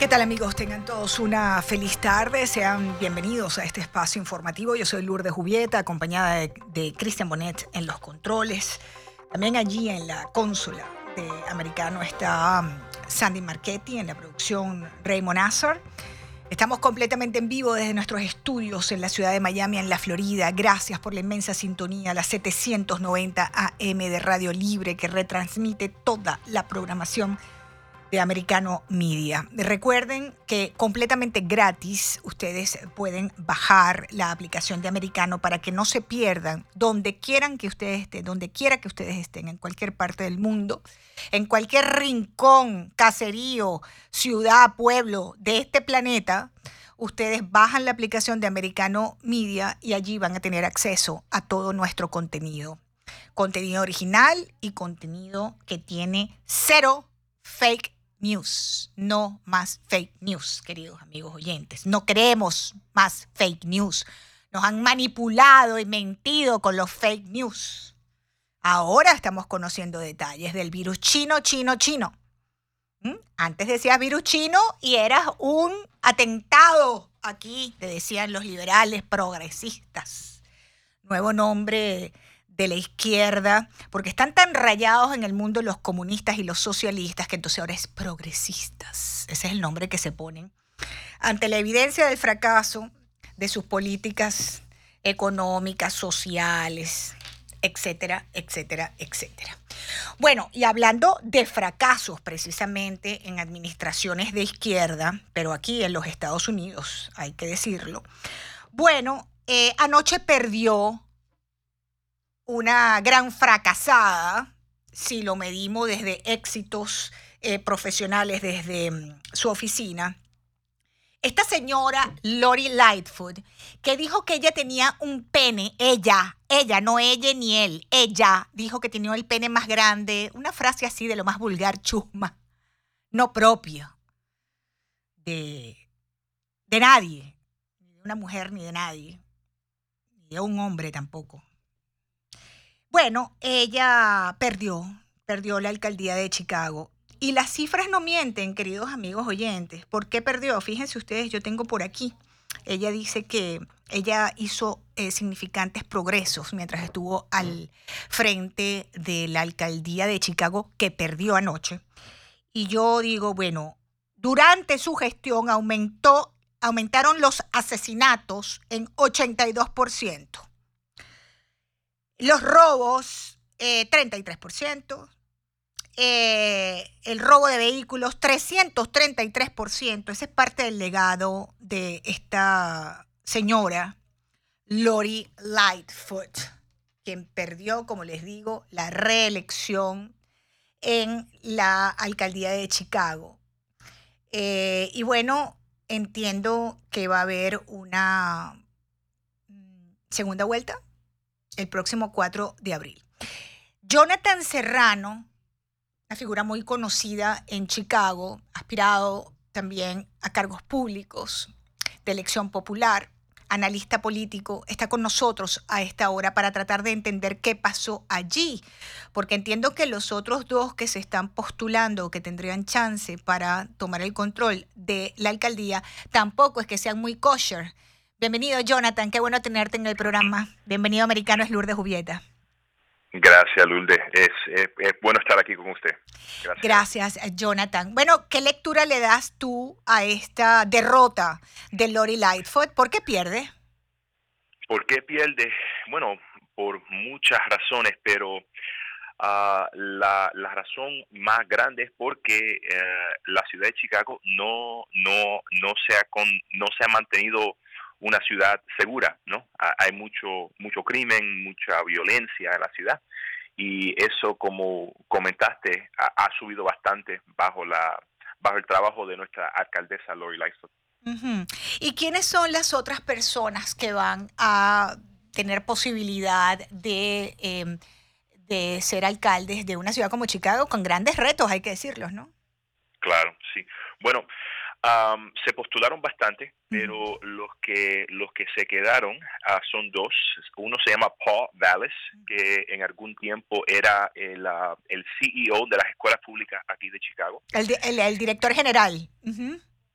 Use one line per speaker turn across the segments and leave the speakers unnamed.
¿Qué tal amigos? Tengan todos una feliz tarde. Sean bienvenidos a este espacio informativo. Yo soy Lourdes Jubieta, acompañada de, de Cristian Bonet en los controles. También allí en la consola de Americano está um, Sandy Marchetti, en la producción Raymond Nazar. Estamos completamente en vivo desde nuestros estudios en la ciudad de Miami, en la Florida. Gracias por la inmensa sintonía, la 790 AM de Radio Libre que retransmite toda la programación de Americano Media. Recuerden que completamente gratis ustedes pueden bajar la aplicación de Americano para que no se pierdan donde quieran que ustedes estén, donde quiera que ustedes estén, en cualquier parte del mundo, en cualquier rincón, caserío, ciudad, pueblo de este planeta. Ustedes bajan la aplicación de Americano Media y allí van a tener acceso a todo nuestro contenido. Contenido original y contenido que tiene cero fake news, no más fake news, queridos amigos oyentes. No queremos más fake news. Nos han manipulado y mentido con los fake news. Ahora estamos conociendo detalles del virus chino, chino, chino. ¿Mm? Antes decías virus chino y eras un atentado. Aquí te decían los liberales progresistas. Nuevo nombre de la izquierda, porque están tan rayados en el mundo los comunistas y los socialistas que entonces ahora es progresistas. Ese es el nombre que se ponen. Ante la evidencia del fracaso de sus políticas económicas, sociales, etcétera, etcétera, etcétera. Bueno, y hablando de fracasos precisamente en administraciones de izquierda, pero aquí en los Estados Unidos, hay que decirlo. Bueno, eh, anoche perdió una gran fracasada, si lo medimos desde éxitos eh, profesionales desde mm, su oficina. Esta señora Lori Lightfoot, que dijo que ella tenía un pene, ella, ella, no ella ni él, ella dijo que tenía el pene más grande, una frase así de lo más vulgar, chusma, no propio de, de nadie, ni de una mujer ni de nadie, ni de un hombre tampoco. Bueno, ella perdió, perdió la alcaldía de Chicago. Y las cifras no mienten, queridos amigos oyentes. ¿Por qué perdió? Fíjense ustedes, yo tengo por aquí. Ella dice que ella hizo eh, significantes progresos mientras estuvo al frente de la alcaldía de Chicago, que perdió anoche. Y yo digo, bueno, durante su gestión aumentó, aumentaron los asesinatos en 82%. Los robos, 33%. Eh, eh, el robo de vehículos, 333%. Ese es parte del legado de esta señora, Lori Lightfoot, quien perdió, como les digo, la reelección en la alcaldía de Chicago. Eh, y bueno, entiendo que va a haber una segunda vuelta el próximo 4 de abril. Jonathan Serrano, una figura muy conocida en Chicago, aspirado también a cargos públicos de elección popular, analista político, está con nosotros a esta hora para tratar de entender qué pasó allí, porque entiendo que los otros dos que se están postulando, que tendrían chance para tomar el control de la alcaldía, tampoco es que sean muy kosher. Bienvenido, Jonathan. Qué bueno tenerte en el programa. Bienvenido, americano, es Lourdes Jubieta.
Gracias, Lourdes. Es, bueno estar aquí con usted.
Gracias. Gracias, Jonathan. Bueno, ¿qué lectura le das tú a esta derrota de Lori Lightfoot? ¿Por qué pierde?
¿Por qué pierde? Bueno, por muchas razones, pero uh, la, la, razón más grande es porque uh, la ciudad de Chicago no, no, no, se ha con, no se ha mantenido una ciudad segura, ¿no? Hay mucho, mucho crimen, mucha violencia en la ciudad y eso, como comentaste, ha, subido bastante bajo la bajo el trabajo de nuestra alcaldesa Lori Lightfoot.
¿Y quiénes son las otras personas que van a tener posibilidad de, em, de ser alcaldes de una ciudad como Chicago con grandes retos, hay que decirlos, ¿no?
Claro, sí. Bueno, se postularon bastante, pero los que los que se quedaron ah, son dos. Uno se llama Paul Valles, que en algún tiempo era el, uh, el CEO de las escuelas públicas aquí de Chicago.
El, el, director general.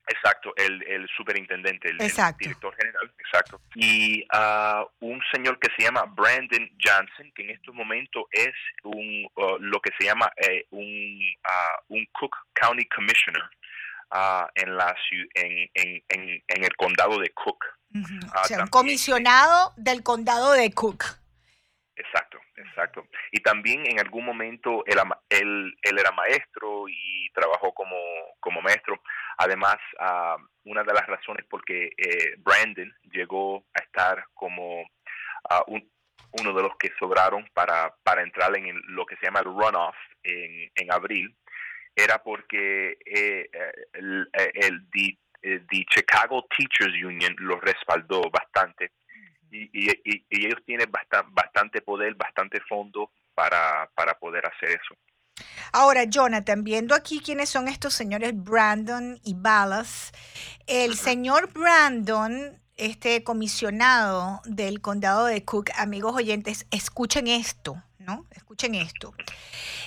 Exacto, el, el superintendente, el, director general, exacto. Y uh, un señor que se llama Brandon Johnson, que en estos momentos es un lo que se llama eh, un, un Cook County Commissioner en, la, en, en, en, el condado de Cook.
o sea, un comisionado del condado de Cook.
Exacto, exacto. Y también en algún momento él, él, él era maestro y trabajó como, como maestro. Además, una de las razones por que eh, Brandon llegó a estar como uno de los que sobraron para, para entrar en lo que se llama el runoff en, en abril era porque eh, el, el, the, Chicago Teachers Union lo respaldó bastante. Y, y, ellos tienen bastante, bastante poder, bastante fondo para, para poder hacer eso.
Ahora, Jonathan, viendo aquí quiénes son estos señores Brandon y Ballas, el señor Brandon, este comisionado del condado de Cook, amigos oyentes, escuchen esto, ¿no? Escuchen esto.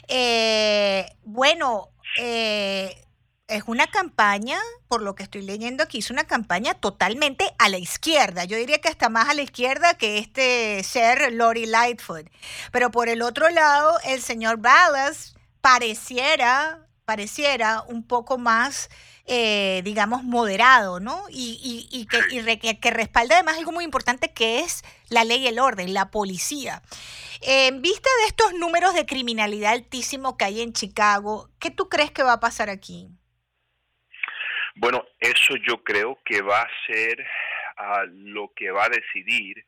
Eh, bueno, eh, es una campaña, por lo que estoy leyendo aquí, es una campaña totalmente a la izquierda. Yo diría que hasta más a la izquierda que este ser Lori Lightfoot. Pero por el otro lado, el señor Ballas pareciera, pareciera un poco más, eh, digamos, moderado, ¿no? Y, que, que respalda además algo muy importante que es la ley y el orden, la policía. En vista de estos números de criminalidad altísimo que hay en Chicago, ¿qué tú crees que va a pasar aquí?
Bueno, eso yo creo que va a ser ah, lo que va a decidir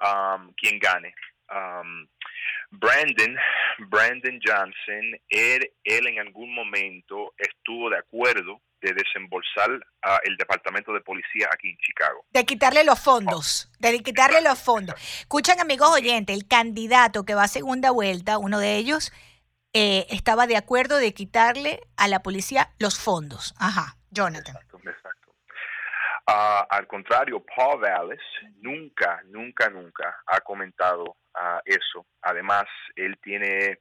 um, quién gane. Brandon, Brandon Johnson, él, él en algún momento estuvo de acuerdo de desembolsar a el departamento de policía aquí en Chicago.
De quitarle los fondos, de quitarle los fondos. Escuchan amigos oyentes, el candidato que va a segunda vuelta, uno de ellos, eh, estaba de acuerdo de quitarle a la policía los fondos. Ajá, Jonathan. Exacto, exacto.
Ah, al contrario, Paul Valles nunca, nunca, nunca ha comentado uh, eso. Además, él tiene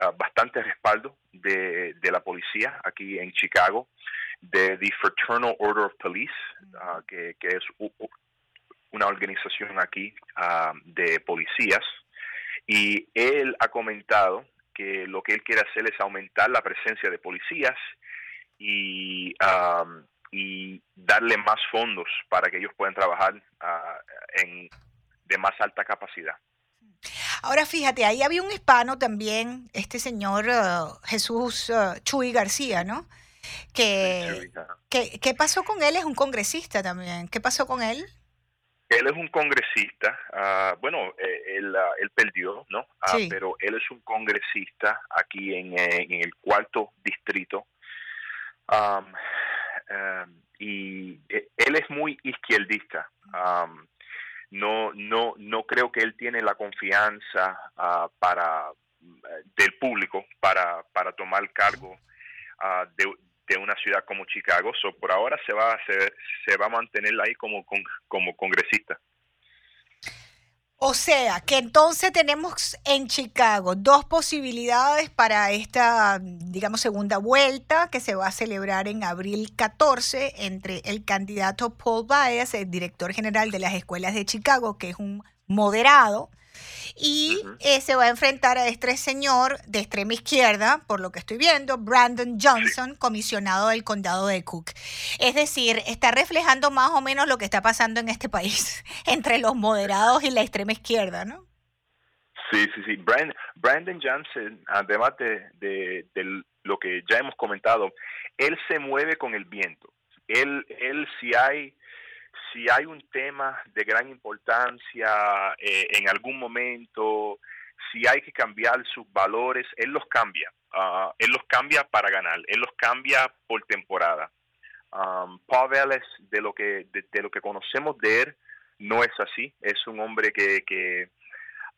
uh, bastante respaldo de, de, la policía aquí en Chicago de The Fraternal Order of Police, ah, que, es una organización aquí ah, de policías, y él ha comentado que lo que él quiere hacer es aumentar la presencia de policías y, y darle más fondos para que ellos puedan trabajar ah, en, de más alta capacidad.
Ahora fíjate, ahí había un hispano también, este señor Jesús Chuy García, ¿no? Que, ¿Qué pasó con él? Es un congresista también. ¿Qué pasó con él?
Él es un congresista, ah, bueno, eh, él, ah, él, perdió, ¿no? Ah, pero él es un congresista aquí en, eh, en el cuarto distrito. y eh, él es muy izquierdista. no, no, no creo que él tiene la confianza para del público para, para tomar cargo de, de una ciudad como Chicago. So, por ahora se va, a se va a mantener ahí como, como congresista.
O sea, que entonces tenemos en Chicago dos posibilidades para esta, digamos, segunda vuelta que se va a celebrar en abril 14 entre el candidato Paul Baez, el director general de las escuelas de Chicago, que es un moderado, y eh, se va a enfrentar a este señor de extrema izquierda, por lo que estoy viendo, Brandon Johnson, comisionado del condado de Cook. Es decir, está reflejando más o menos lo que está pasando en este país entre los moderados y la extrema izquierda, ¿no?
Sí, sí, sí. Brandon Johnson, además de, de, lo que ya hemos comentado, él se mueve con el viento. Él, él si hay si hay un tema de gran importancia eh, en algún momento, si hay que cambiar sus valores, él los cambia. Ah, él los cambia para ganar, él los cambia por temporada. Um, Pavel es de lo que de, lo que conocemos de él no es así. Es un hombre que, que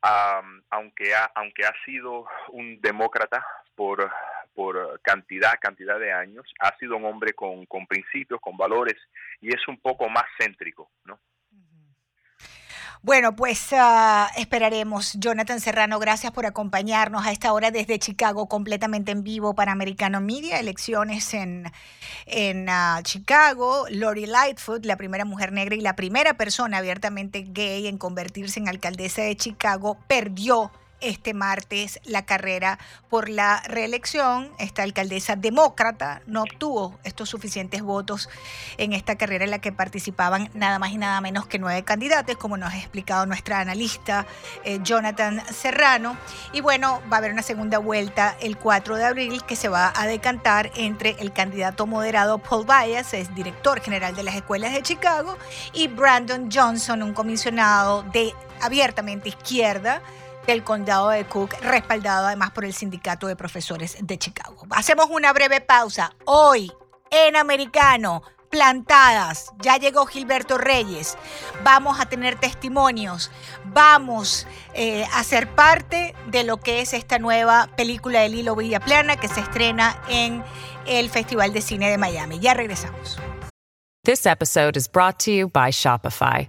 aunque ha, aunque ha sido un demócrata por por cantidad cantidad de años, ha sido un hombre con, con principios, con valores y es un poco más céntrico, ¿no?
Bueno, pues ah, esperaremos. Jonathan Serrano, gracias por acompañarnos a esta hora desde Chicago, completamente en vivo para Americano Media. Elecciones en, en ah, Chicago. Lori Lightfoot, la primera mujer negra y la primera persona abiertamente gay en convertirse en alcaldesa de Chicago, perdió este martes la carrera por la reelección. Esta alcaldesa demócrata no obtuvo estos suficientes votos en esta carrera en la que participaban nada más y nada menos que nueve candidatos, como nos ha explicado nuestra analista eh, Jonathan Serrano. Y bueno, va a haber una segunda vuelta el 4 de abril que se va a decantar entre el candidato moderado Paul Bias, es director general de las escuelas de Chicago, y Brandon Johnson, un comisionado de abiertamente izquierda del condado de Cook, respaldado además por el Sindicato de Profesores de Chicago. Hacemos una breve pausa. Hoy, en Americano, plantadas. Ya llegó Gilberto Reyes. Vamos a tener testimonios. Vamos eh, a ser parte de lo que es esta nueva película de Lilo Villaplana que se estrena en el Festival de Cine de Miami. Ya regresamos.
This episode is brought to you by Shopify.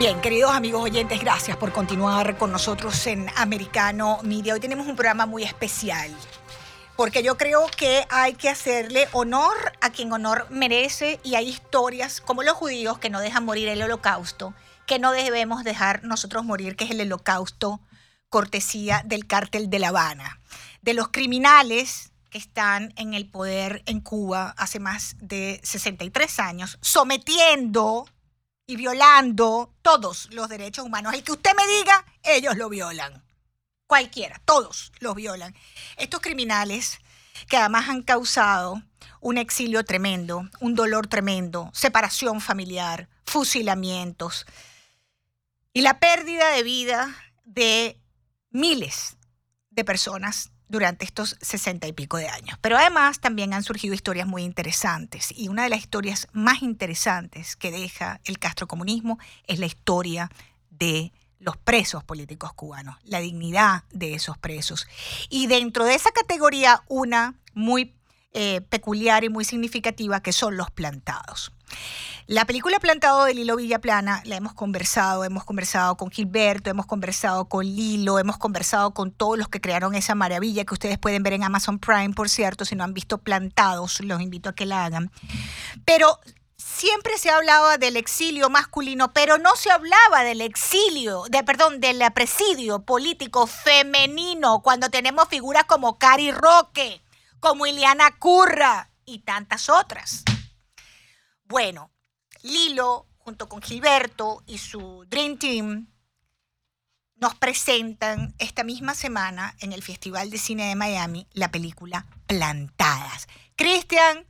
Bien, queridos amigos oyentes, gracias por continuar con nosotros en Americano Media. Hoy tenemos un programa muy especial, porque yo creo que hay que hacerle honor a quien honor merece y hay historias como los judíos que no dejan morir el holocausto, que no debemos dejar nosotros morir, que es el holocausto cortesía del cártel de La Habana, de los criminales que están en el poder en Cuba hace más de 63 años, sometiendo y violando todos los derechos humanos. El que usted me diga, ellos lo violan. Cualquiera, todos los violan. Estos criminales que además han causado un exilio tremendo, un dolor tremendo, separación familiar, fusilamientos y la pérdida de vida de miles de personas durante estos sesenta y pico de años. Pero además también han surgido historias muy interesantes y una de las historias más interesantes que deja el castrocomunismo es la historia de los presos políticos cubanos, la dignidad de esos presos. Y dentro de esa categoría, una muy eh, peculiar y muy significativa que son los plantados. La película Plantado de Lilo Villaplana la hemos conversado, hemos conversado con Gilberto, hemos conversado con Lilo, hemos conversado con todos los que crearon esa maravilla que ustedes pueden ver en Amazon Prime, por cierto, si no han visto Plantados, los invito a que la hagan. Pero siempre se hablaba del exilio masculino, pero no se hablaba del exilio, de perdón, del presidio político femenino, cuando tenemos figuras como Cari Roque, como Ileana Curra y tantas otras. Bueno, Lilo, junto con Gilberto y su Dream Team, nos presentan esta misma semana en el Festival de Cine de Miami la película Plantadas. Cristian,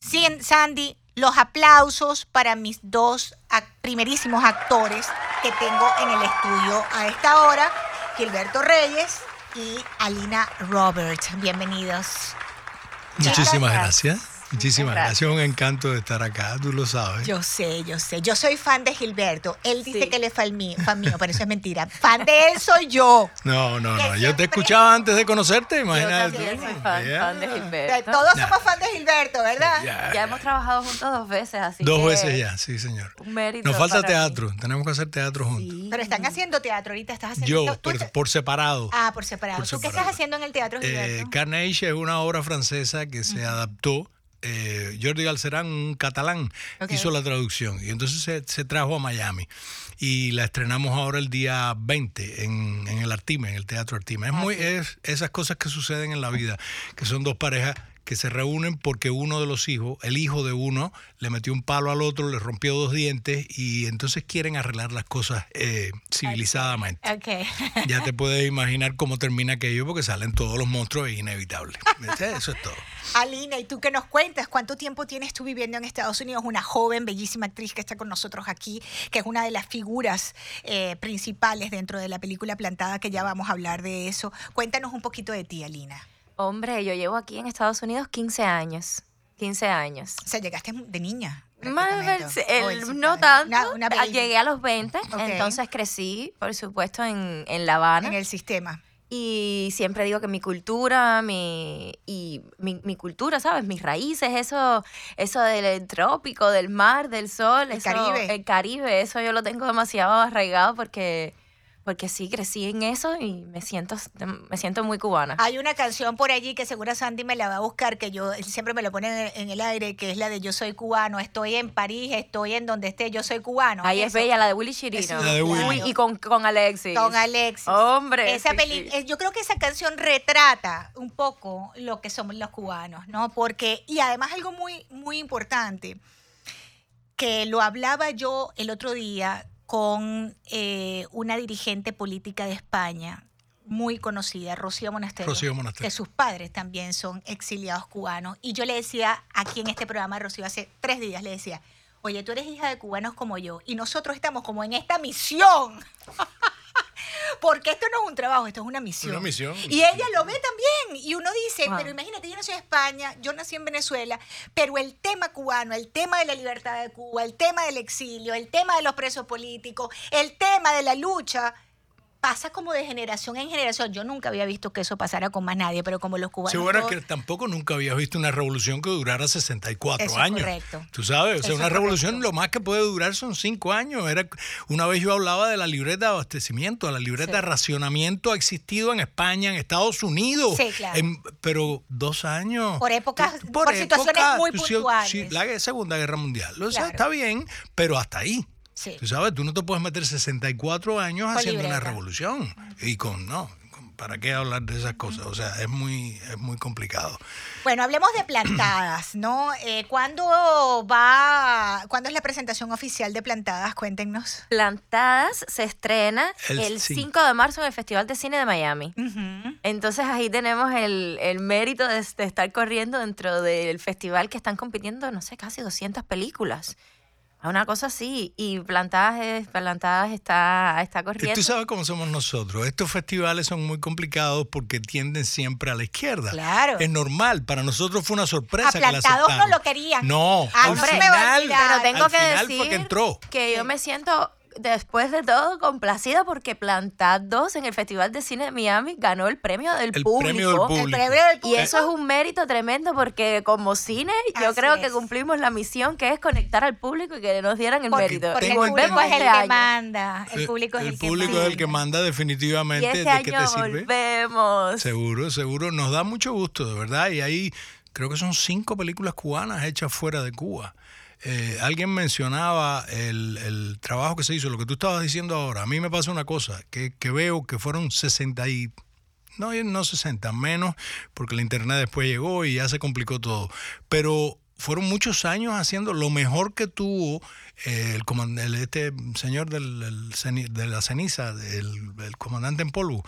Sandy, los aplausos para mis dos primerísimos actores que tengo en el estudio a esta hora, Gilberto Reyes y Alina Roberts. Bienvenidos.
Muchísimas gracias. Muchísimas gracias. un encanto de estar acá, tú lo sabes.
Yo sé, yo sé. Yo soy fan de Gilberto. Él dice que él es fan mío, fan mío, pero eso es mentira. Fan de él soy yo.
No, no, no. Yo te escuchaba antes de conocerte, imagínate.
Yo soy fan, de Gilberto.
Todos somos fan de Gilberto, ¿verdad?
Ya hemos trabajado juntos dos veces, así
Dos veces ya, sí, señor.
Un mérito
Nos falta teatro. Tenemos que hacer teatro juntos.
Pero están haciendo teatro ahorita. Estás haciendo
Yo, por, separado.
Ah, por separado. ¿Tú qué estás haciendo en el teatro, Gilberto?
Eh, Carnage es una obra francesa que se adaptó eh, Jordi Galcerán, un catalán, hizo la traducción. Y entonces se, se, trajo a Miami. Y la estrenamos ahora el día 20 en, en el Artime, en el Teatro Artime. Es, muy, es esas cosas que suceden en la vida, que son dos parejas que se reúnen porque uno de los hijos, el hijo de uno, le metió un palo al otro, le rompió dos dientes y entonces quieren arreglar las cosas eh, civilizadamente.
Okay.
ya te puedes imaginar cómo termina aquello porque salen todos los monstruos, es inevitable. Eso es todo.
Alina, ¿y tú qué nos cuentas? ¿Cuánto tiempo tienes tú viviendo en Estados Unidos? Una joven, bellísima actriz que está con nosotros aquí, que es una de las figuras eh, principales dentro de la película Plantada, que ya vamos a hablar de eso. Cuéntanos un poquito de ti, Alina.
Hombre, yo llevo aquí en Estados Unidos 15 años. 15 años.
O sea, llegaste de niña.
no tanto. Llegué a los 20, entonces crecí, por supuesto, en, en La Habana.
En el sistema.
Y siempre digo que mi cultura, mi, y mi, mi, cultura, ¿sabes? Mis raíces, eso, eso del trópico, del mar, del sol,
el Caribe.
El Caribe, eso yo lo tengo demasiado arraigado porque porque sí crecí en eso y me siento, me siento muy cubana.
Hay una canción por allí que seguro Sandy me la va a buscar, que yo siempre me lo pone en el aire, que es la de Yo soy cubano, estoy en París, estoy en donde esté, yo soy cubano.
Ahí es bella, la de Willy Chirino. y con, con, Alexis.
Con Alexis.
Hombre.
Esa eh, Yo creo que esa canción retrata un poco lo que somos los cubanos, ¿no? Porque, y además algo muy, muy importante, que lo hablaba yo el otro día con eh, una dirigente política de España muy conocida, Rocío Monasterio,
Rocío Monasterio,
que sus padres también son exiliados cubanos. Y yo le decía aquí en este programa, Rocío, hace tres días, le decía, oye, tú eres hija de cubanos como yo, y nosotros estamos como en esta misión. Porque esto no es un trabajo, esto es una misión.
Una misión.
Y ella lo ve también. Y uno dice, pero imagínate, yo nací en España, yo nací en Venezuela, pero el tema cubano, el tema de la libertad de Cuba, el tema del exilio, el tema de los presos políticos, el tema de la lucha pasa como de generación en generación. Yo nunca había visto que eso pasara con más nadie, pero como los cubanos.
Sí, bueno, que tampoco nunca había visto una revolución que durara 64
eso
años.
Es correcto.
Tú sabes, o sea, una revolución lo más que puede durar son cinco años. Era, una vez yo hablaba de la libreta de abastecimiento, la libreta de racionamiento ha existido en España, en Estados Unidos.
Sí, claro.
pero dos años.
Por épocas, por, situaciones muy puntuales.
Sí, la Segunda Guerra Mundial. O sea, está bien, pero hasta ahí. Tú sabes, tú no te puedes meter 64 años haciendo una revolución. Y con, no, ¿para qué hablar de esas cosas? O sea, es muy, es muy complicado.
Bueno, hablemos de plantadas, ¿no? Eh, ¿Cuándo va, cuándo es la presentación oficial de Plantadas? Cuéntenos.
Plantadas se estrena el, 5 de marzo en el Festival de Cine de Miami. Entonces ahí tenemos el, el mérito de, de, estar corriendo dentro del festival que están compitiendo, no sé, casi 200 películas. Una cosa así, y Plantadas, plantadas está, está corriendo.
Tú sabes cómo somos nosotros. Estos festivales son muy complicados porque tienden siempre a la izquierda.
Claro.
Es normal. Para nosotros fue una sorpresa. A
Plantados no lo querían.
No, al final,
pero tengo que
decir
que,
entró.
que yo me siento después de todo, complacida porque Plantad 2 en el Festival de Cine de Miami ganó el premio del, público. Y eso es un mérito tremendo porque como cine yo creo que cumplimos la misión que es conectar al público y que nos dieran el mérito.
Porque el público es el que manda. El público es el,
que manda. es el que manda definitivamente.
Y este año volvemos.
Seguro, seguro. Nos da mucho gusto, de verdad. Y ahí creo que son cinco películas cubanas hechas fuera de Cuba. Eh, alguien mencionaba el, trabajo que se hizo, lo que tú estabas diciendo ahora. A mí me pasa una cosa, que, veo que fueron 60 y... No, no 60, menos, porque el Internet después llegó y ya se complicó todo. Pero fueron muchos años haciendo lo mejor que tuvo eh, el, este señor del, de la ceniza, el, comandante en polvo.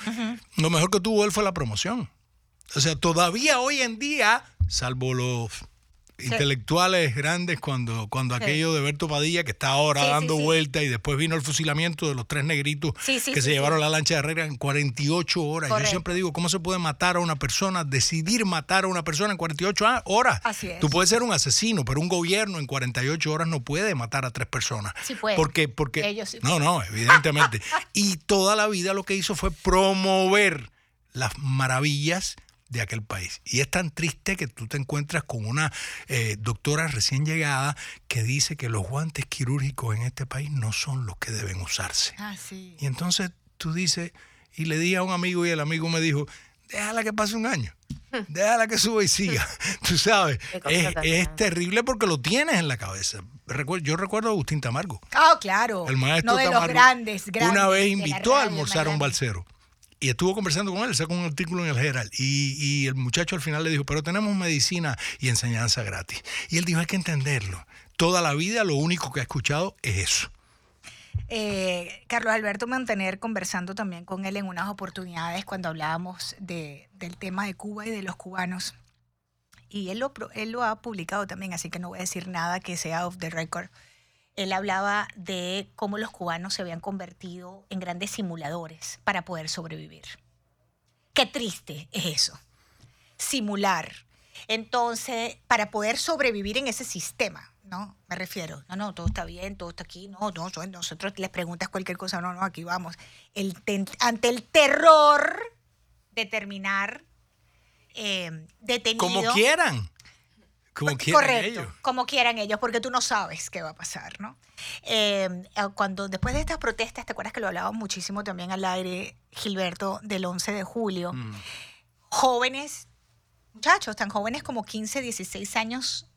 Lo mejor que tuvo él fue la promoción. O sea, todavía hoy en día, salvo los intelectuales grandes cuando, cuando aquello de Berto Padilla, que está ahora dando vuelta, y después vino el fusilamiento de los tres negritos que se llevaron la lancha de Herrera en 48 horas. Yo siempre digo, ¿cómo se puede matar a una persona, decidir matar a una persona en 48 horas?
Así es.
Tú puedes ser un asesino, pero un gobierno en 48 horas no puede matar a tres personas.
Sí puede.
Porque, porque, no, no, evidentemente. y toda la vida lo que hizo fue promover las maravillas de aquel país. Y es tan triste que tú te encuentras con una eh, doctora recién llegada que dice que los guantes quirúrgicos en este país no son los que deben usarse.
Ah, sí.
Y entonces tú dices, y le di a un amigo y el amigo me dijo, déjala que pase un año. déjala que suba y siga. Tú sabes, es, terrible porque lo tienes en la cabeza. Yo recuerdo a Agustín Tamargo.
Ah, claro.
El maestro
no de los grandes,
Una vez invitó a almorzar a un balsero. Y estuvo conversando con él, sacó un artículo en el Herald. Y, el muchacho al final le dijo, pero tenemos medicina y enseñanza gratis. Y él dijo, hay que entenderlo. Toda la vida lo único que ha escuchado es eso.
Eh, Carlos Alberto Mantener conversando también con él en unas oportunidades cuando hablábamos de, del tema de Cuba y de los cubanos. Y él lo, él lo ha publicado también, así que no voy a decir nada que sea off the record. Él hablaba de cómo los cubanos se habían convertido en grandes simuladores para poder sobrevivir. Qué triste es eso. Simular. Entonces, para poder sobrevivir en ese sistema, ¿no? Me refiero, no, no, todo está bien, todo está aquí, no, no, nosotros les preguntas cualquier cosa, no, no, aquí vamos. El ante el terror de terminar eh, detenido.
Como quieran. Como quieran ellos.
Como quieran ellos, porque tú no sabes qué va a pasar, ¿no? Eh, cuando después de estas protestas, ¿te acuerdas que lo hablábamos muchísimo también al aire, Gilberto, del 11 de julio? Mm. Jóvenes, muchachos, tan jóvenes como 15, 16 años,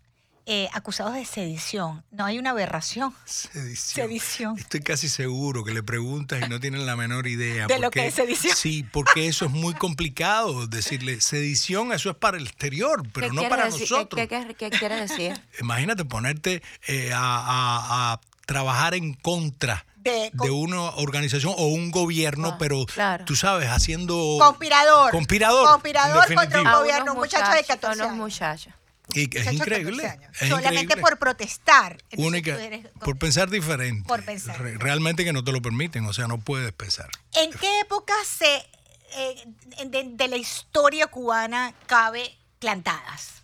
eh, acusados de sedición. No hay una aberración.
Sedición. Estoy casi seguro que le preguntas y no tienen la menor idea.
De lo que es sedición.
Sí, porque eso es muy complicado. Decirle, sedición, eso es para el exterior, pero no para nosotros.
¿Qué, quiere decir?
Imagínate ponerte eh, a, trabajar en contra de, una organización o un gobierno, ah, pero tú sabes, haciendo...
Conspirador.
Conspirador.
Conspirador contra un gobierno, un muchacho de 14 años.
Y es increíble.
Solamente por protestar.
Única, por pensar diferente. Por pensar. realmente que no te lo permiten, o sea, no puedes pensar.
¿En qué época se, eh, de, la historia cubana cabe plantadas?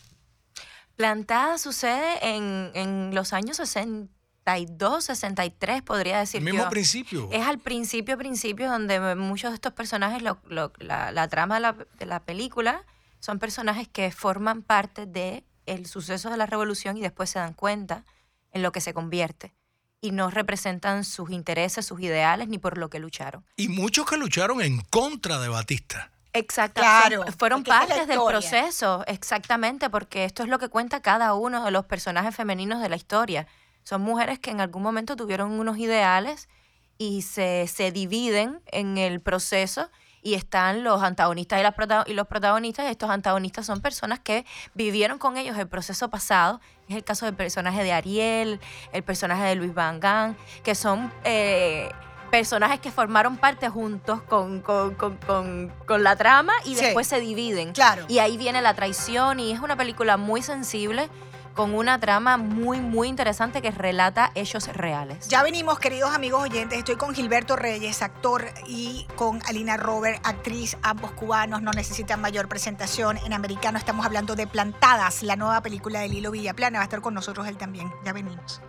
Plantadas sucede en, en los años 62, 63, podría decir.
El mismo principio.
Es al principio, principio, donde muchos de estos personajes, la, la, trama de la, de la película, son personajes que forman parte de el suceso de la revolución y después se dan cuenta en lo que se convierte y no representan sus intereses, sus ideales ni por lo que lucharon.
Y muchos que lucharon en contra de Batista.
Exacto. Claro, fueron partes del proceso, exactamente, porque esto es lo que cuenta cada uno de los personajes femeninos de la historia. Son mujeres que en algún momento tuvieron unos ideales y se, se dividen en el proceso y están los antagonistas y, las y los protagonistas. Estos antagonistas son personas que vivieron con ellos el proceso pasado. Es el caso del personaje de Ariel, el personaje de Luis Van Gaal, que son eh, personajes que formaron parte juntos con, con, con, con la trama y después se dividen.
Claro.
Y ahí viene la traición y es una película muy sensible con una trama muy, muy interesante que relata hechos reales.
Ya venimos, queridos amigos oyentes. Estoy con Gilberto Reyes, actor, y con Alina Robert, actriz, ambos cubanos, no necesitan mayor presentación. En americano estamos hablando de Plantadas, la nueva película de Lilo Villaplana. Va a estar con nosotros él también. Ya venimos.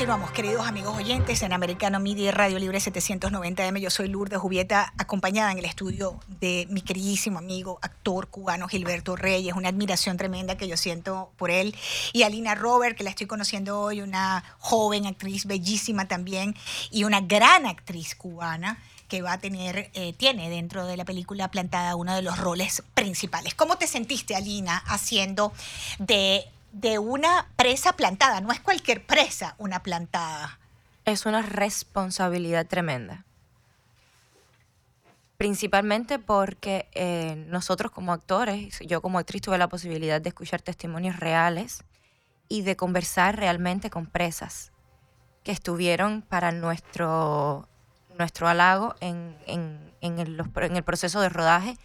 Continuamos, queridos amigos oyentes, en Americano Media Radio Libre 790M. Yo soy Lourdes Jubieta, acompañada en el estudio de mi queridísimo amigo, actor cubano Gilberto Reyes. Una admiración tremenda que yo siento por él. Y Alina Robert, que la estoy conociendo hoy, una joven actriz bellísima también y una gran actriz cubana que va a tener, eh, tiene dentro de la película plantada uno de los roles principales. ¿Cómo te sentiste, Alina, haciendo de de una presa plantada. No es cualquier presa una plantada.
Es una responsabilidad tremenda. Principalmente porque eh, nosotros como actores, yo como actriz tuve la posibilidad de escuchar testimonios reales y de conversar realmente con presas que estuvieron para nuestro, nuestro halago en, el, proceso de rodaje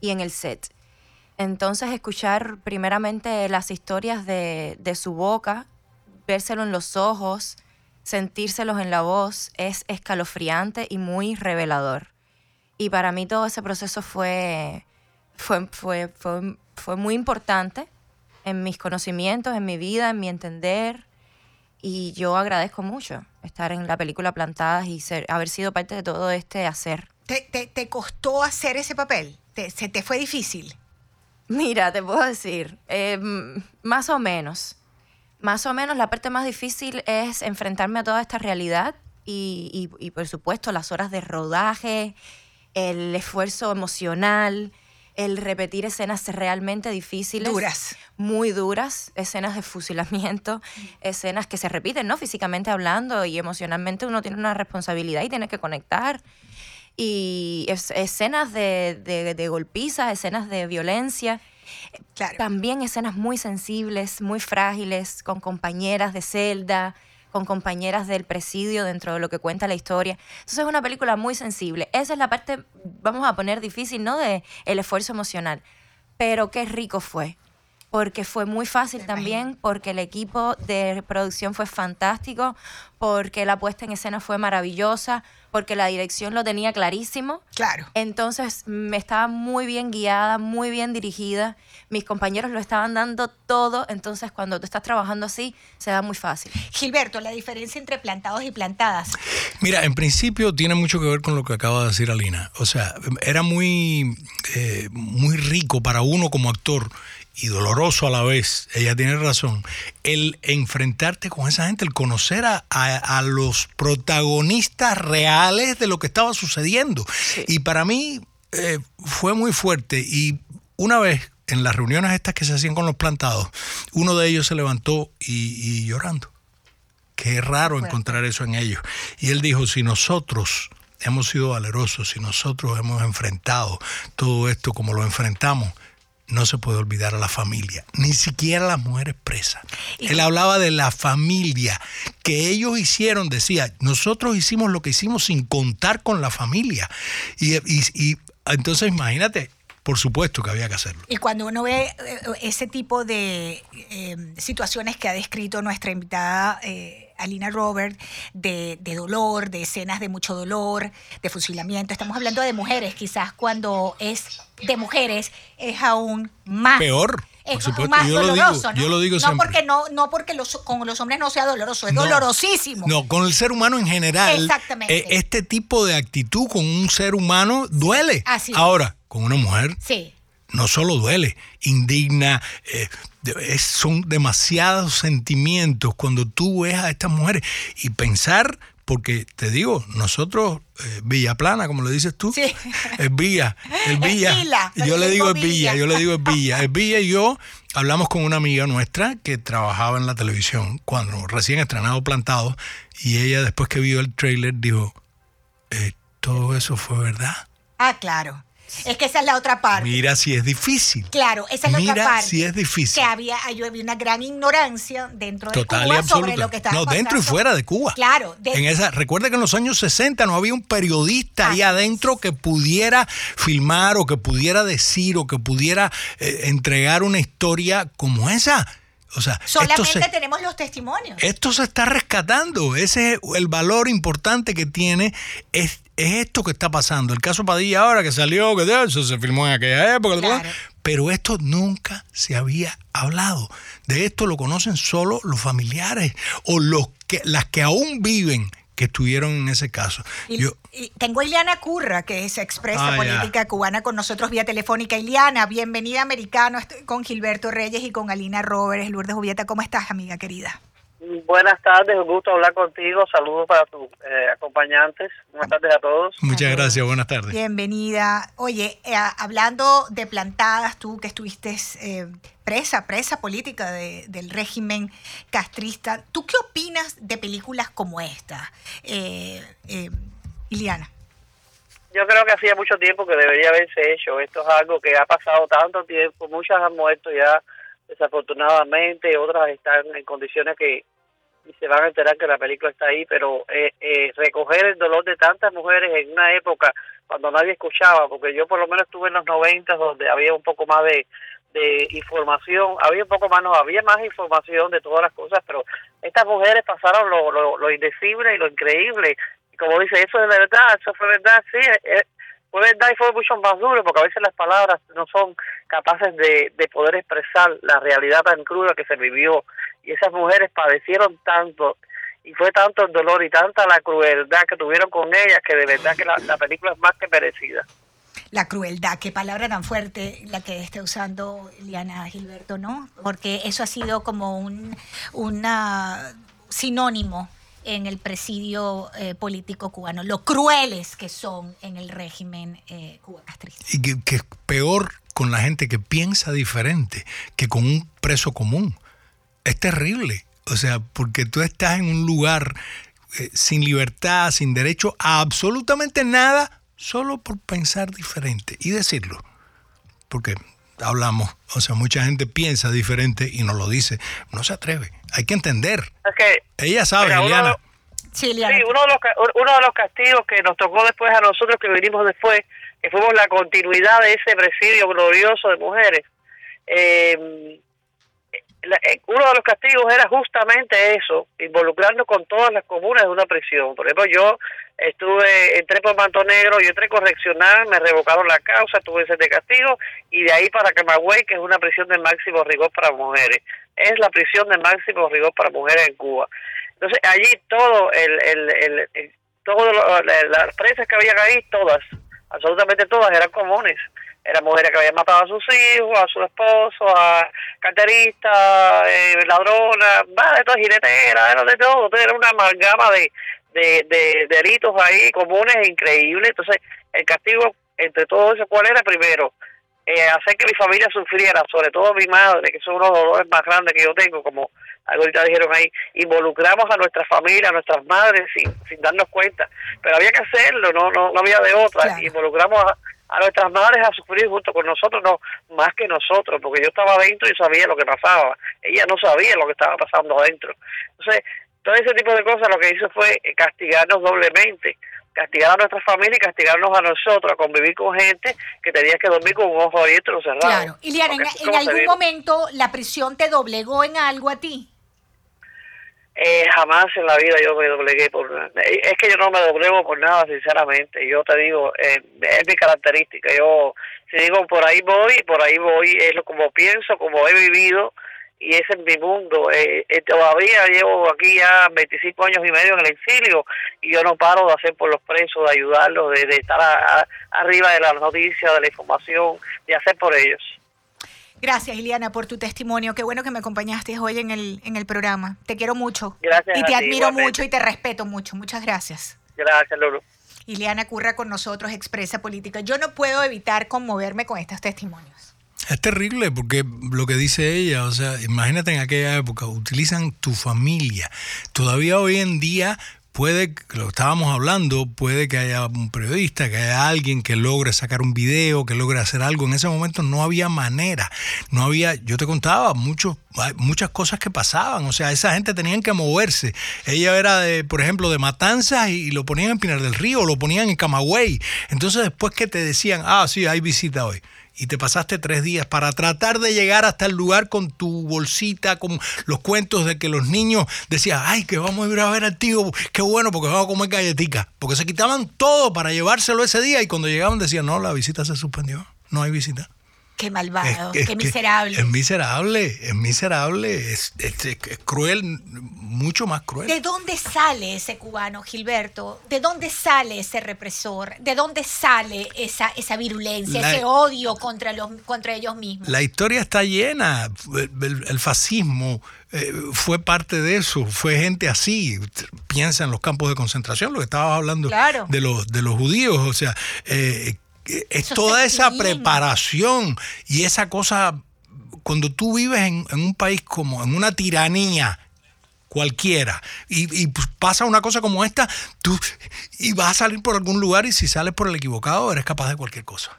y en el set. Entonces escuchar primeramente las historias de, su boca, vérselo en los ojos, sentírselos en la voz, es escalofriante y muy revelador. Y para mí todo ese proceso fue, fue, fue, fue, muy importante en mis conocimientos, en mi vida, en mi entender. Y yo agradezco mucho estar en la película Plantadas y ser, haber sido parte de todo este hacer.
¿Te, costó hacer ese papel? ¿Se te fue difícil?
Mira, te puedo decir, eh, más o menos. Más o menos la parte más difícil es enfrentarme a toda esta realidad y, y, por supuesto las horas de rodaje, el esfuerzo emocional, el repetir escenas realmente difíciles.
Duras.
Muy duras, escenas de fusilamiento, escenas que se repiten, ¿no? Físicamente hablando y emocionalmente uno tiene una responsabilidad y tiene que conectar. Y escenas de, de, de golpizas, escenas de violencia. También escenas muy sensibles, muy frágiles, con compañeras de celda, con compañeras del presidio dentro de lo que cuenta la historia. Entonces es una película muy sensible. Esa es la parte, vamos a poner difícil, ¿no? De el esfuerzo emocional. Pero qué rico fue porque fue muy fácil también, porque el equipo de producción fue fantástico, porque la puesta en escena fue maravillosa, porque la dirección lo tenía clarísimo.
Claro.
Entonces me estaba muy bien guiada, muy bien dirigida. Mis compañeros lo estaban dando todo. Entonces cuando tú estás trabajando así, se da muy fácil.
Gilberto, la diferencia entre plantados y plantadas.
Mira, en principio tiene mucho que ver con lo que acaba de decir Alina. O sea, era muy, eh, muy rico para uno como actor y doloroso a la vez, ella tiene razón, el enfrentarte con esa gente, el conocer a, los protagonistas reales de lo que estaba sucediendo. Y para mí eh, fue muy fuerte y una vez en las reuniones estas que se hacían con los plantados, uno de ellos se levantó y, llorando. Qué raro encontrar eso en ellos. Y él dijo, si nosotros hemos sido valerosos, si nosotros hemos enfrentado todo esto como lo enfrentamos, no se puede olvidar a la familia, ni siquiera a las mujeres presas. Él hablaba de la familia que ellos hicieron, decía, nosotros hicimos lo que hicimos sin contar con la familia. Y, entonces imagínate, por supuesto que había que hacerlo.
Y cuando uno ve eh, ese tipo de eh, situaciones que ha descrito nuestra invitada eh, Alina Robert, de, de, dolor, de escenas de mucho dolor, de fusilamiento, estamos hablando de mujeres, quizás cuando es de mujeres es aún más
peor.
Es más
yo
doloroso,
lo digo, Yo lo digo no
porque no, no porque los, con los hombres no sea doloroso, es dolorosísimo.
No, con el ser humano en general. Exactamente. Eh, este tipo de actitud con un ser humano duele. Así Ahora, con una mujer.
Sí.
No solo duele, indigna, eh, son demasiados sentimientos cuando tú ves a estas mujeres y pensar porque te digo, nosotros, eh, Villa Plana, como lo dices tú, es Villa, el Villa. yo le digo es Villa, yo le digo es Villa. Es Villa y yo hablamos con una amiga nuestra que trabajaba en la televisión cuando recién estrenado Plantado y ella después que vio el trailer dijo, eh, todo eso fue verdad.
Ah, claro. Es que esa es la otra parte.
Mira si es difícil.
Claro, esa es la otra parte.
si es difícil.
Que había, había una gran ignorancia dentro de
Total
Cuba
y sobre lo que estaba No, dentro y fuera de Cuba.
Claro.
En esa, recuerda que en los años 60 no había un periodista ahí adentro que pudiera filmar o que pudiera decir o que pudiera eh, entregar una historia como esa. O sea,
Solamente tenemos los testimonios.
Esto se está rescatando. Ese es el valor importante que tiene. Es, esto que está pasando. El caso Padilla ahora que salió, que eso se filmó en aquella época. Pero esto nunca se había hablado. De esto lo conocen solo los familiares o los que, las que aún viven que estuvieron en ese caso.
Yo, tengo a Ileana Curra, que es expresa ah, política cubana, con nosotros vía telefónica. Ileana, bienvenida americano. Estoy con Gilberto Reyes y con Alina Roberts, Lourdes Jubieta. ¿Cómo estás, amiga querida?
Buenas tardes, un gusto hablar contigo. Saludos para tus eh, acompañantes. Buenas tardes a todos.
Muchas gracias, buenas tardes.
Bienvenida. Oye, eh, hablando de plantadas, tú que estuviste eh, presa, presa política del régimen castrista, ¿tú qué opinas de películas como esta, Iliana?
Yo creo que hacía mucho tiempo que debería haberse hecho. Esto es algo que ha pasado tanto tiempo, muchas han muerto ya desafortunadamente, otras están en condiciones que se van a enterar que la película está ahí, pero eh, eh, recoger el dolor de tantas mujeres en una época cuando nadie escuchaba, porque yo por lo menos estuve en los 90 donde había un poco más de, de información, había un poco más, no, había más información de todas las cosas, pero estas mujeres pasaron lo, lo, lo indecible y lo increíble, y como dice, eso es verdad, eso fue verdad, sí, eh, fue verdad y fue mucho más duro porque a veces las palabras no son capaces de, de poder expresar la realidad tan cruda que se vivió y esas mujeres padecieron tanto y fue tanto el dolor y tanta la crueldad que tuvieron con ellas que de verdad que la, la película es más que merecida.
La crueldad, qué palabra tan fuerte la que está usando Liana Gilberto, ¿no? Porque eso ha sido como un una sinónimo en el presidio eh, político cubano, lo crueles que son en el régimen eh, cubacastrista.
Y que, peor con la gente que piensa diferente que con un preso común. Es terrible. O sea, porque tú estás en un lugar eh, sin libertad, sin derecho a absolutamente nada, solo por pensar diferente y decirlo. Porque hablamos, o sea, mucha gente piensa diferente y no lo dice, no se atreve. Hay que entender. Ella sabe, Liliana.
Sí, uno, de los, uno de los castigos que nos tocó después a nosotros que vinimos después, que fuimos la continuidad de ese presidio glorioso de mujeres. Eh, eh, uno de los castigos era justamente eso, involucrarnos con todas las comunas de una prisión. Por ejemplo, yo estuve, entré por Manto Negro, yo entré correccional, me revocaron la causa, tuve ese de castigo, y de ahí para Camagüey, que es una prisión de máximo rigor para mujeres. Es la prisión de máximo rigor para mujeres en Cuba. Entonces, allí todo, el, el, el, todo las presas que habían ahí, todas, absolutamente todas, eran comunes eran mujeres que habían matado a sus hijos, a su esposo, a carteristas, eh, ladronas, de todo, jineteras, era de todo, era una amalgama de, de, de, delitos ahí comunes increíbles. Entonces, el castigo entre todo eso, ¿cuál era? Primero, eh, hacer que mi familia sufriera, sobre todo mi madre, que son unos dolores más grandes que yo tengo, como ahorita dijeron ahí, involucramos a nuestra familia, a nuestras madres sin, sin darnos cuenta, pero había que hacerlo, no no, no había de otra, involucramos a, a nuestras madres a sufrir junto con nosotros, no más que nosotros, porque yo estaba adentro y sabía lo que pasaba, ella no sabía lo que estaba pasando adentro. Entonces, todo ese tipo de cosas lo que hizo fue castigarnos doblemente, castigar a nuestra familia y castigarnos a nosotros, a convivir con gente que tenía que dormir con un ojo abierto cerrado.
Claro, y en algún momento la prisión te doblegó en algo a ti.
Eh, jamás en la vida yo me doblegué por eh, es que yo no me doblego por nada sinceramente. Yo te digo eh, es mi característica. Yo si digo por ahí voy por ahí voy. Es lo como pienso como he vivido y ese es mi mundo eh, todavía llevo aquí ya 25 años y medio en el exilio y yo no paro de hacer por los presos de ayudarlos de, estar arriba de las noticias de la información de hacer por ellos
Gracias, Iliana, por tu testimonio. Qué bueno que me acompañaste hoy en el, en el programa. Te quiero mucho.
Gracias.
Y te admiro mucho y te respeto mucho. Muchas gracias.
Gracias, Lulu.
Iliana Curra con nosotros, expresa política. Yo no puedo evitar conmoverme con estos testimonios.
Es terrible porque lo que dice ella, o sea, imagínate en aquella época, utilizan tu familia. Todavía hoy en día puede, lo estábamos hablando, puede que haya un periodista, que haya alguien que logre sacar un video, que logre hacer algo. En ese momento no había manera, no había, yo te contaba, muchos, muchas cosas que pasaban, o sea, esa gente tenían que moverse. Ella era, de, por ejemplo, de Matanzas y, lo ponían en Pinar del Río, lo ponían en Camagüey. Entonces después que te decían, ah, sí, hay visita hoy y te pasaste tres días para tratar de llegar hasta el lugar con tu bolsita, con los cuentos de que los niños decían, ay, que vamos a ir a ver al tío, qué bueno, porque vamos a comer galletica. Porque se quitaban todo para llevárselo ese día y cuando llegaban decían, no, la visita se suspendió, no hay visita.
Qué malvado, qué miserable.
Es miserable, es miserable, es, cruel, mucho más cruel.
¿De dónde sale ese cubano, Gilberto? ¿De dónde sale ese represor? ¿De dónde sale esa, esa virulencia, ese odio contra, los, contra ellos mismos?
La historia está llena. El, fascismo eh, fue parte de eso, fue gente así. Piensa en los campos de concentración, lo que estabas hablando de, los, de los judíos, o sea, eh, es toda esa preparación y esa cosa, cuando tú vives en, un país como en una tiranía cualquiera y, y, pues, pasa una cosa como esta, tú y vas a salir por algún lugar y si sales por el equivocado eres capaz de cualquier cosa.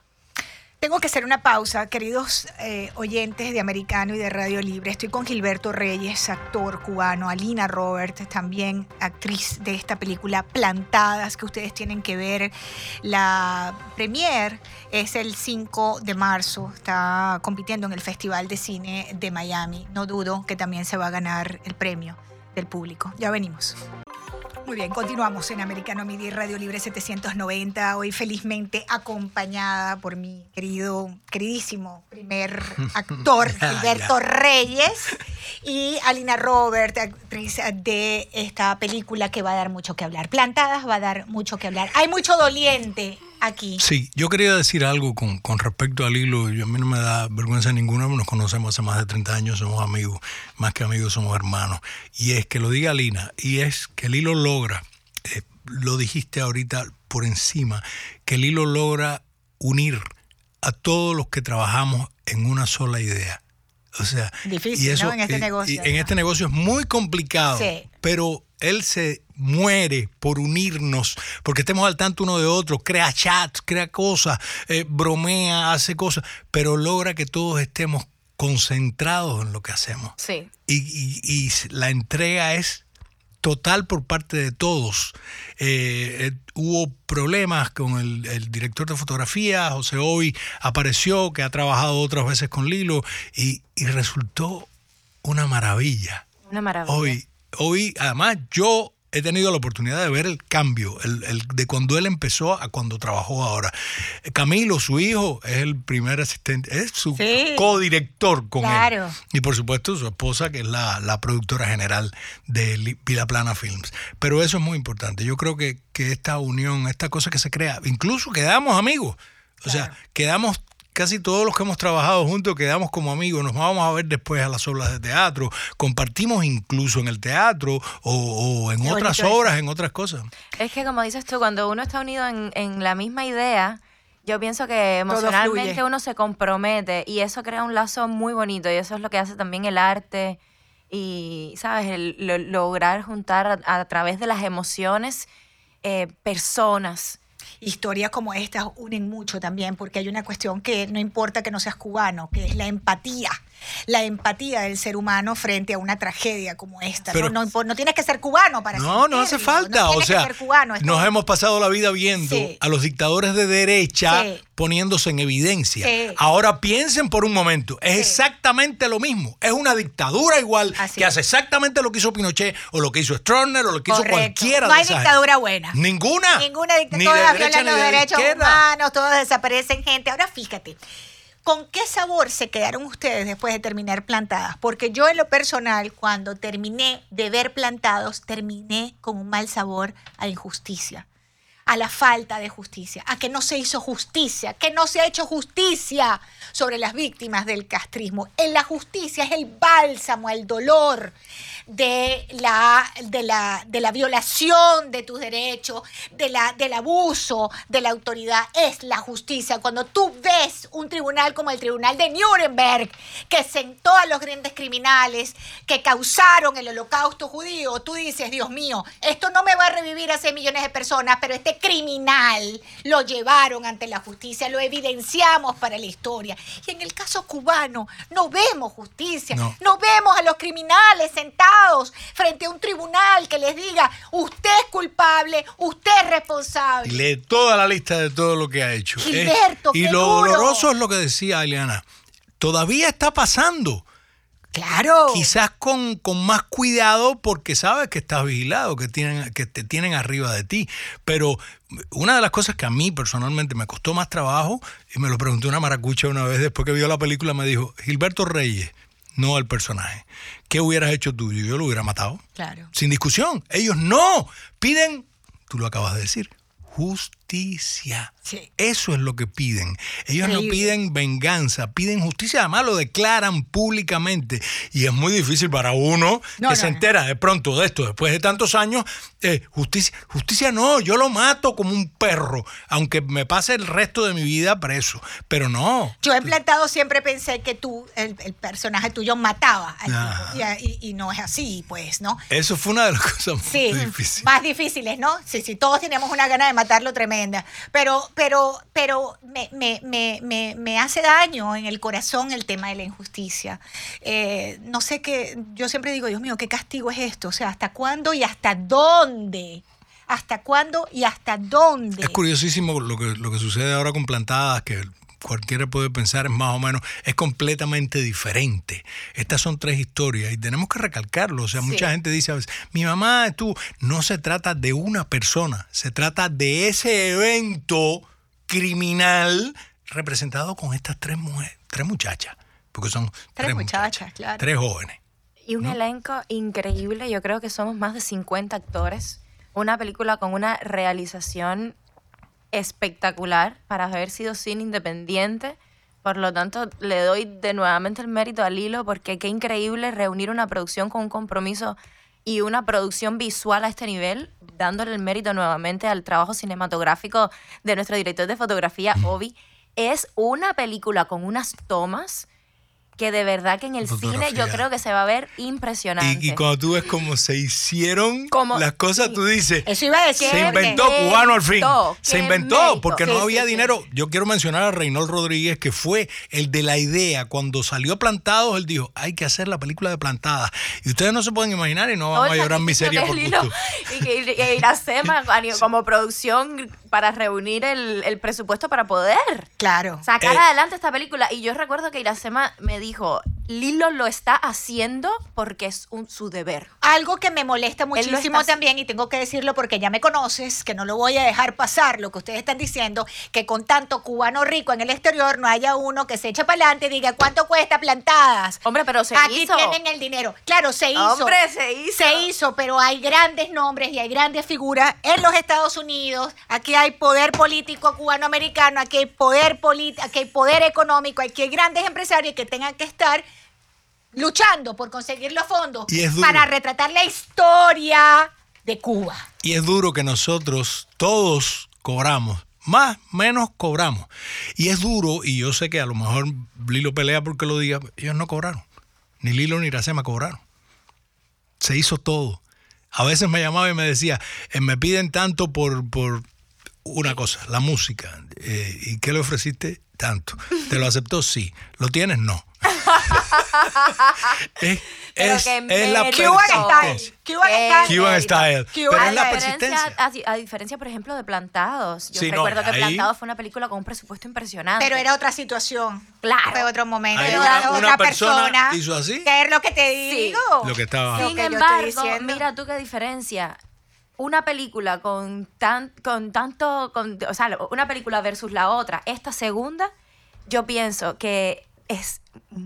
Tengo que hacer una pausa, queridos eh, oyentes de Americano y de Radio Libre. Estoy con Gilberto Reyes, actor cubano, Alina Robert, también actriz de esta película Plantadas, que ustedes tienen que ver. La premier es el 5 de marzo, está compitiendo en el Festival de Cine de Miami. No dudo que también se va a ganar el premio del público. Ya venimos. Muy bien, continuamos en Americano Media Radio Libre 790. Hoy felizmente acompañada por mi querido, queridísimo primer actor, Alberto Reyes, y Alina Robert, actriz de esta película que va a dar mucho que hablar. Plantadas va a dar mucho que hablar. Hay mucho doliente aquí.
Sí, yo quería decir algo con, con respecto al hilo. Yo, a mí no me da vergüenza ninguna, nos conocemos hace más de 30 años, somos amigos, más que amigos somos hermanos. Y es que lo diga Alina, y es que el hilo logra, eh, lo dijiste ahorita por encima, que el hilo logra unir a todos los que trabajamos en una sola idea. O sea,
difícil,
eso,
¿no? En este negocio.
en este negocio es muy complicado, pero él se muere por unirnos, porque estemos al tanto uno de otro, crea chats, crea cosas, eh, bromea, hace cosas, pero logra que todos estemos concentrados en lo que hacemos.
Sí.
y la entrega es total por parte de todos. Eh, eh, hubo problemas con el, director de fotografía, José Hoy apareció, que ha trabajado otras veces con Lilo, y, y resultó una maravilla.
Una maravilla.
Hoy, hoy, además, yo he tenido la oportunidad de ver el cambio, el, de cuando él empezó a cuando trabajó ahora. Camilo, su hijo, es el primer asistente, es su codirector con él. Y por supuesto su esposa, que es la, productora general de Vila Plana Films. Pero eso es muy importante. Yo creo que, que esta unión, esta cosa que se crea, incluso quedamos amigos. O sea, quedamos casi todos los que hemos trabajado juntos quedamos como amigos, nos vamos a ver después a las obras de teatro, compartimos incluso en el teatro o, en otras obras, en otras cosas.
Es que como dices tú, cuando uno está unido en, la misma idea, yo pienso que emocionalmente uno se compromete y eso crea un lazo muy bonito y eso es lo que hace también el arte y, ¿sabes? El, lograr juntar a, través de las emociones eh, personas
historias como estas unen mucho también, porque hay una cuestión que no importa que no seas cubano, que es la empatía la empatía del ser humano frente a una tragedia como esta. ¿no? No, tienes que ser cubano para
No, no hace falta. o sea, nos hemos pasado la vida viendo a los dictadores de derecha poniéndose en evidencia. Ahora piensen por un momento, es exactamente lo mismo. Es una dictadura igual que hace exactamente lo que hizo Pinochet o lo que hizo Stroessner o lo que hizo cualquiera
no
de
hay dictadura buena.
Ninguna.
Ninguna dictadura. Todas violan los derechos humanos, todos desaparecen gente. Ahora fíjate. ¿Con qué sabor se quedaron ustedes después de terminar plantadas? Porque yo en lo personal, cuando terminé de ver plantados, terminé con un mal sabor a injusticia, a la falta de justicia, a que no se hizo justicia, que no se ha hecho justicia sobre las víctimas del castrismo. En la justicia es el bálsamo el dolor de la, de la, de la violación de tus derechos, de la, del abuso de la autoridad, es la justicia. Cuando tú ves un tribunal como el Tribunal de Nuremberg, que sentó a los grandes criminales que causaron el holocausto judío, tú dices, Dios mío, esto no me va a revivir a 6 millones de personas, pero este criminal lo llevaron ante la justicia, lo evidenciamos para la historia. Y en el caso cubano, no vemos justicia, no vemos a los criminales sentados frente a un tribunal que les diga, usted es culpable, usted es responsable.
Y lee toda la lista de todo lo que ha hecho.
Gilberto,
y lo doloroso es lo que decía Eliana. Todavía está pasando.
Claro.
Quizás con, más cuidado porque sabes que estás vigilado, que, tienen, que te tienen arriba de ti. Pero una de las cosas que a mí personalmente me costó más trabajo, y me lo preguntó una maracucha una vez después que vio la película, me dijo, Gilberto Reyes, no al personaje. ¿Qué hubieras hecho tú? Yo lo hubiera matado.
Claro.
Sin discusión. Ellos no. Piden, tú lo acabas de decir, justicia. Eso es lo que piden. Ellos no piden venganza, piden justicia. Además lo declaran públicamente. Y es muy difícil para uno que se entera de pronto de esto, después de tantos años, eh, justicia. Justicia no, yo lo mato como un perro, aunque me pase el resto de mi vida preso. Pero no.
Yo en plantado siempre pensé que tú, el, personaje tuyo, mataba y, no es así, pues, ¿no?
Eso fue una de las cosas más difíciles.
Más difíciles, ¿no? Sí, sí, todos tenemos una gana de matarlo tremenda. Pero pero, pero me, me, me, me, hace daño en el corazón el tema de la injusticia. Eh, no sé qué, yo siempre digo, Dios mío, ¿qué castigo es esto? O sea, ¿hasta cuándo y hasta dónde? ¿Hasta cuándo y hasta dónde?
Es curiosísimo lo que, lo que sucede ahora con plantadas, que cualquiera puede pensar es más o menos, es completamente diferente. Estas son tres historias y tenemos que recalcarlo. O sea, mucha gente dice a veces, mi mamá, tú, no se trata de una persona, se trata de ese evento criminal representado con estas tres mujeres, tres muchachas, porque son tres, muchachas, claro. Tres jóvenes.
Y un elenco increíble, yo creo que somos más de 50 actores. Una película con una realización espectacular para haber sido cine independiente. Por lo tanto, le doy de nuevamente el mérito al hilo porque qué increíble reunir una producción con un compromiso y una producción visual a este nivel, dándole el mérito nuevamente al trabajo cinematográfico de nuestro director de fotografía, Obi. es una película con unas tomas que de verdad que en el cine yo creo que se va a ver impresionante.
Y, cuando tú ves cómo se hicieron las cosas, tú dices,
Eso iba a decir,
se inventó cubano al fin. Se inventó porque no había dinero. Yo quiero mencionar a Reynold Rodríguez, que fue el de la idea. Cuando salió Plantados, él dijo, hay que hacer la película de Plantadas. Y ustedes no se pueden imaginar y no van a llorar miseria por gusto.
Y que Iracema, como producción para reunir el, presupuesto para poder
claro.
sacar eh, adelante esta película. Y yo recuerdo que Iracema me dijo, Lilo lo está haciendo porque es un, su deber.
Algo que me molesta muchísimo también, y tengo que decirlo porque ya me conoces, que no lo voy a dejar pasar, lo que ustedes están diciendo, que con tanto cubano rico en el exterior no haya uno que se eche para adelante y diga cuánto cuesta plantadas.
Hombre, pero se
Aquí
hizo.
Aquí tienen el dinero. Claro, se hizo.
Hombre, se hizo.
Se hizo, pero hay grandes nombres y hay grandes figuras en los Estados Unidos. Aquí hay poder político cubano-americano, aquí hay poder político, aquí hay poder económico, aquí hay grandes empresarios que tengan que estar luchando por conseguir los fondos para retratar la historia de Cuba.
Y es duro que nosotros todos cobramos, más, menos cobramos. Y es duro, y yo sé que a lo mejor Lilo pelea porque lo diga, ellos no cobraron. Ni Lilo ni Iracema cobraron. Se hizo todo. A veces me llamaba y me decía, eh, me piden tanto por, por una cosa, la música. Eh, ¿Y qué le ofreciste? Tanto. ¿Te lo aceptó? Sí. ¿Lo tienes? No. es, es, es, la
Cuban Style.
Cuban Style. Pero es la
persistencia. A, diferencia, por ejemplo, de Plantados. Yo recuerdo que Plantados fue una película con un presupuesto impresionante.
Pero era otra situación.
Claro.
Fue otro momento.
Era otra persona, hizo así.
¿Qué es lo que te digo?
Lo que estaba.
Sin embargo, mira tú qué diferencia una película con tan con tanto con, o sea una película versus la otra esta segunda yo pienso que es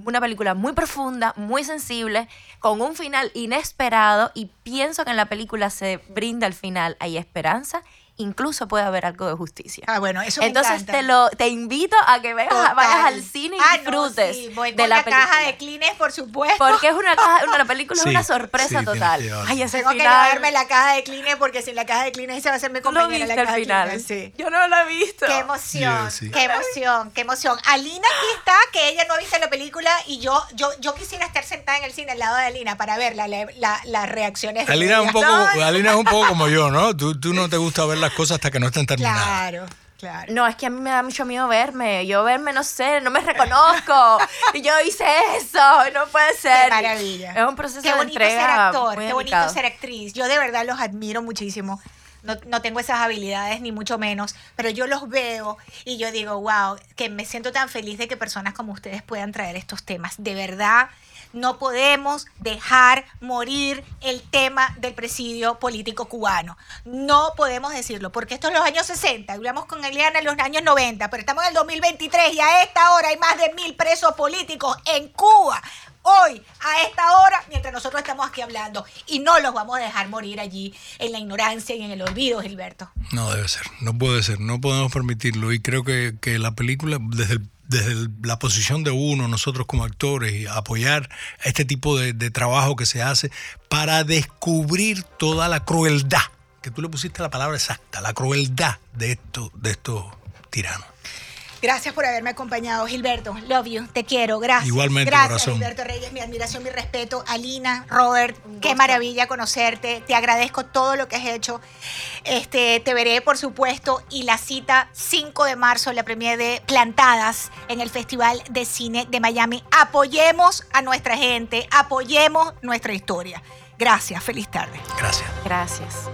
una película muy profunda, muy sensible, con un final inesperado y pienso que en la película se brinda al final, hay esperanza incluso puede haber algo de justicia.
Ah, bueno, eso
Entonces te lo te invito a que veas, vayas al cine y ah, disfrutes de la,
caja de Kleenex, por supuesto.
Porque es una caja, una, la película es una sorpresa total.
Ay, ese Tengo final. que verme la caja de Kleenex porque sin la caja de Kleenex se va a hacer mi compañera la caja final? de
sí. Yo no lo he visto.
Qué emoción, qué emoción, qué emoción. Alina aquí está, que ella no ha visto la película y yo yo yo quisiera estar sentada en el cine al lado de Alina para ver la, la, las reacciones de
Alina, un poco, Alina es un poco como yo, ¿no? Tú, tú no te gusta ver las cosas hasta que no están terminadas.
Claro. Claro.
No, es que a mí me da mucho miedo verme. Yo verme, no sé, no me reconozco. y yo hice eso, no puede ser.
Qué maravilla.
Es un proceso
qué
bonito
ser actor, qué bonito ser actriz. Yo de verdad los admiro muchísimo. No, no, tengo esas habilidades ni mucho menos, pero yo los veo y yo digo, wow, que me siento tan feliz de que personas como ustedes puedan traer estos temas. De verdad, no podemos dejar morir el tema del presidio político cubano. No podemos decirlo, porque esto es los años 60, hablamos con Eliana en los años 90, pero estamos en el 2023 y a esta hora hay más de mil presos políticos en Cuba. Hoy, a esta hora, mientras nosotros estamos aquí hablando, y no los vamos a dejar morir allí en la ignorancia y en el olvido, Gilberto.
No debe ser, no puede ser, no podemos permitirlo. Y creo que, que la película, desde el desde la posición de uno, nosotros como actores, apoyar este tipo de, trabajo que se hace para descubrir toda la crueldad, que tú le pusiste la palabra exacta, la crueldad de, esto, de estos tiranos.
Gracias por haberme acompañado, Gilberto. Love you, te quiero. Gracias.
Igualmente,
Gracias, Gilberto Reyes. Mi admiración, mi respeto. Alina, Robert, qué maravilla conocerte. Te agradezco todo lo que has hecho. Este, te veré, por supuesto, y la cita 5 de marzo, la premiere de Plantadas en el Festival de Cine de Miami. Apoyemos a nuestra gente, apoyemos nuestra historia. Gracias, feliz tarde.
Gracias.
Gracias.